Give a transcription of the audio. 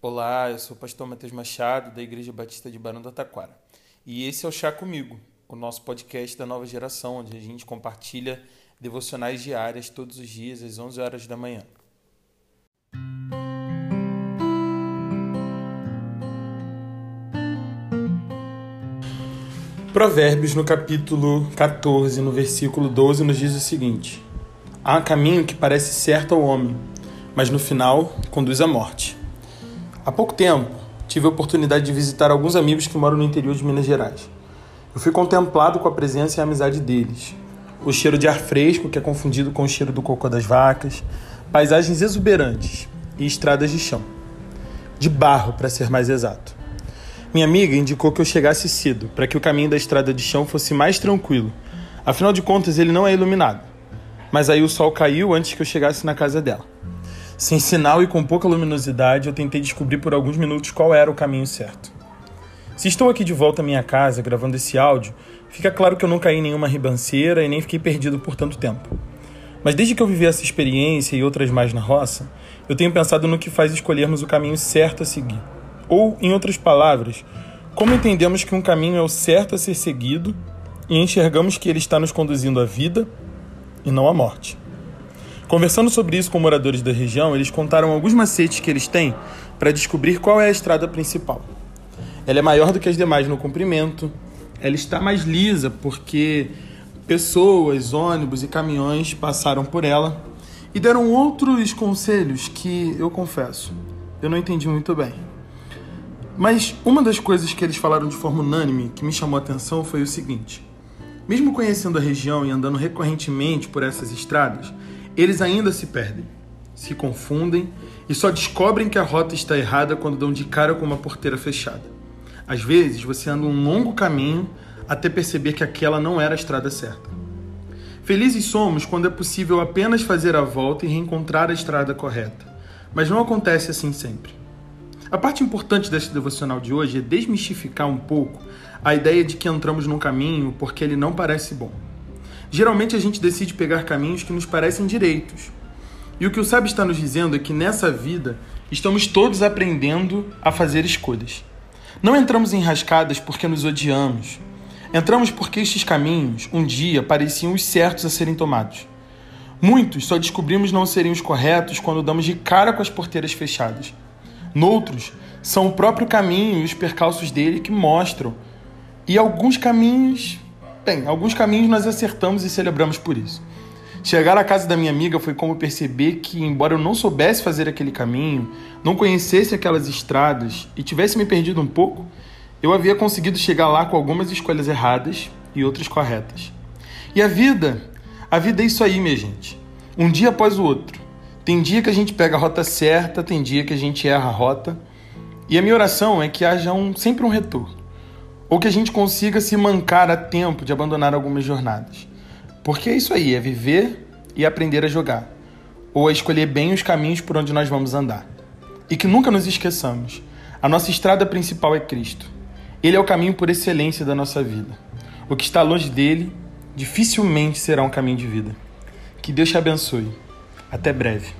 Olá, eu sou o pastor Matheus Machado, da Igreja Batista de Barão do Taquara. E esse é o Chá Comigo, o nosso podcast da nova geração, onde a gente compartilha devocionais diárias todos os dias às 11 horas da manhã. Provérbios, no capítulo 14, no versículo 12, nos diz o seguinte: Há um caminho que parece certo ao homem, mas no final conduz à morte. Há pouco tempo, tive a oportunidade de visitar alguns amigos que moram no interior de Minas Gerais. Eu fui contemplado com a presença e a amizade deles. O cheiro de ar fresco, que é confundido com o cheiro do cocô das vacas, paisagens exuberantes e estradas de chão. De barro, para ser mais exato. Minha amiga indicou que eu chegasse cedo, para que o caminho da estrada de chão fosse mais tranquilo. Afinal de contas, ele não é iluminado. Mas aí o sol caiu antes que eu chegasse na casa dela. Sem sinal e com pouca luminosidade, eu tentei descobrir por alguns minutos qual era o caminho certo. Se estou aqui de volta à minha casa gravando esse áudio, fica claro que eu não caí em nenhuma ribanceira e nem fiquei perdido por tanto tempo. Mas desde que eu vivi essa experiência e outras mais na roça, eu tenho pensado no que faz escolhermos o caminho certo a seguir. Ou, em outras palavras, como entendemos que um caminho é o certo a ser seguido e enxergamos que ele está nos conduzindo à vida e não à morte. Conversando sobre isso com moradores da região, eles contaram alguns macetes que eles têm para descobrir qual é a estrada principal. Ela é maior do que as demais no comprimento, ela está mais lisa porque pessoas, ônibus e caminhões passaram por ela e deram outros conselhos que eu confesso, eu não entendi muito bem. Mas uma das coisas que eles falaram de forma unânime que me chamou a atenção foi o seguinte: mesmo conhecendo a região e andando recorrentemente por essas estradas, eles ainda se perdem, se confundem e só descobrem que a rota está errada quando dão de cara com uma porteira fechada. Às vezes, você anda um longo caminho até perceber que aquela não era a estrada certa. Felizes somos quando é possível apenas fazer a volta e reencontrar a estrada correta, mas não acontece assim sempre. A parte importante deste devocional de hoje é desmistificar um pouco a ideia de que entramos num caminho porque ele não parece bom. Geralmente a gente decide pegar caminhos que nos parecem direitos. E o que o sábio está nos dizendo é que nessa vida estamos todos aprendendo a fazer escolhas. Não entramos em rascadas porque nos odiamos. Entramos porque estes caminhos, um dia, pareciam os certos a serem tomados. Muitos só descobrimos não serem os corretos quando damos de cara com as porteiras fechadas. Noutros, são o próprio caminho e os percalços dele que mostram. E alguns caminhos Bem, alguns caminhos nós acertamos e celebramos por isso. Chegar à casa da minha amiga foi como perceber que, embora eu não soubesse fazer aquele caminho, não conhecesse aquelas estradas e tivesse me perdido um pouco, eu havia conseguido chegar lá com algumas escolhas erradas e outras corretas. E a vida, a vida é isso aí, minha gente. Um dia após o outro. Tem dia que a gente pega a rota certa, tem dia que a gente erra a rota. E a minha oração é que haja um, sempre um retorno ou que a gente consiga se mancar a tempo de abandonar algumas jornadas. Porque é isso aí, é viver e aprender a jogar, ou a escolher bem os caminhos por onde nós vamos andar. E que nunca nos esqueçamos, a nossa estrada principal é Cristo. Ele é o caminho por excelência da nossa vida. O que está longe dele dificilmente será um caminho de vida. Que Deus te abençoe. Até breve.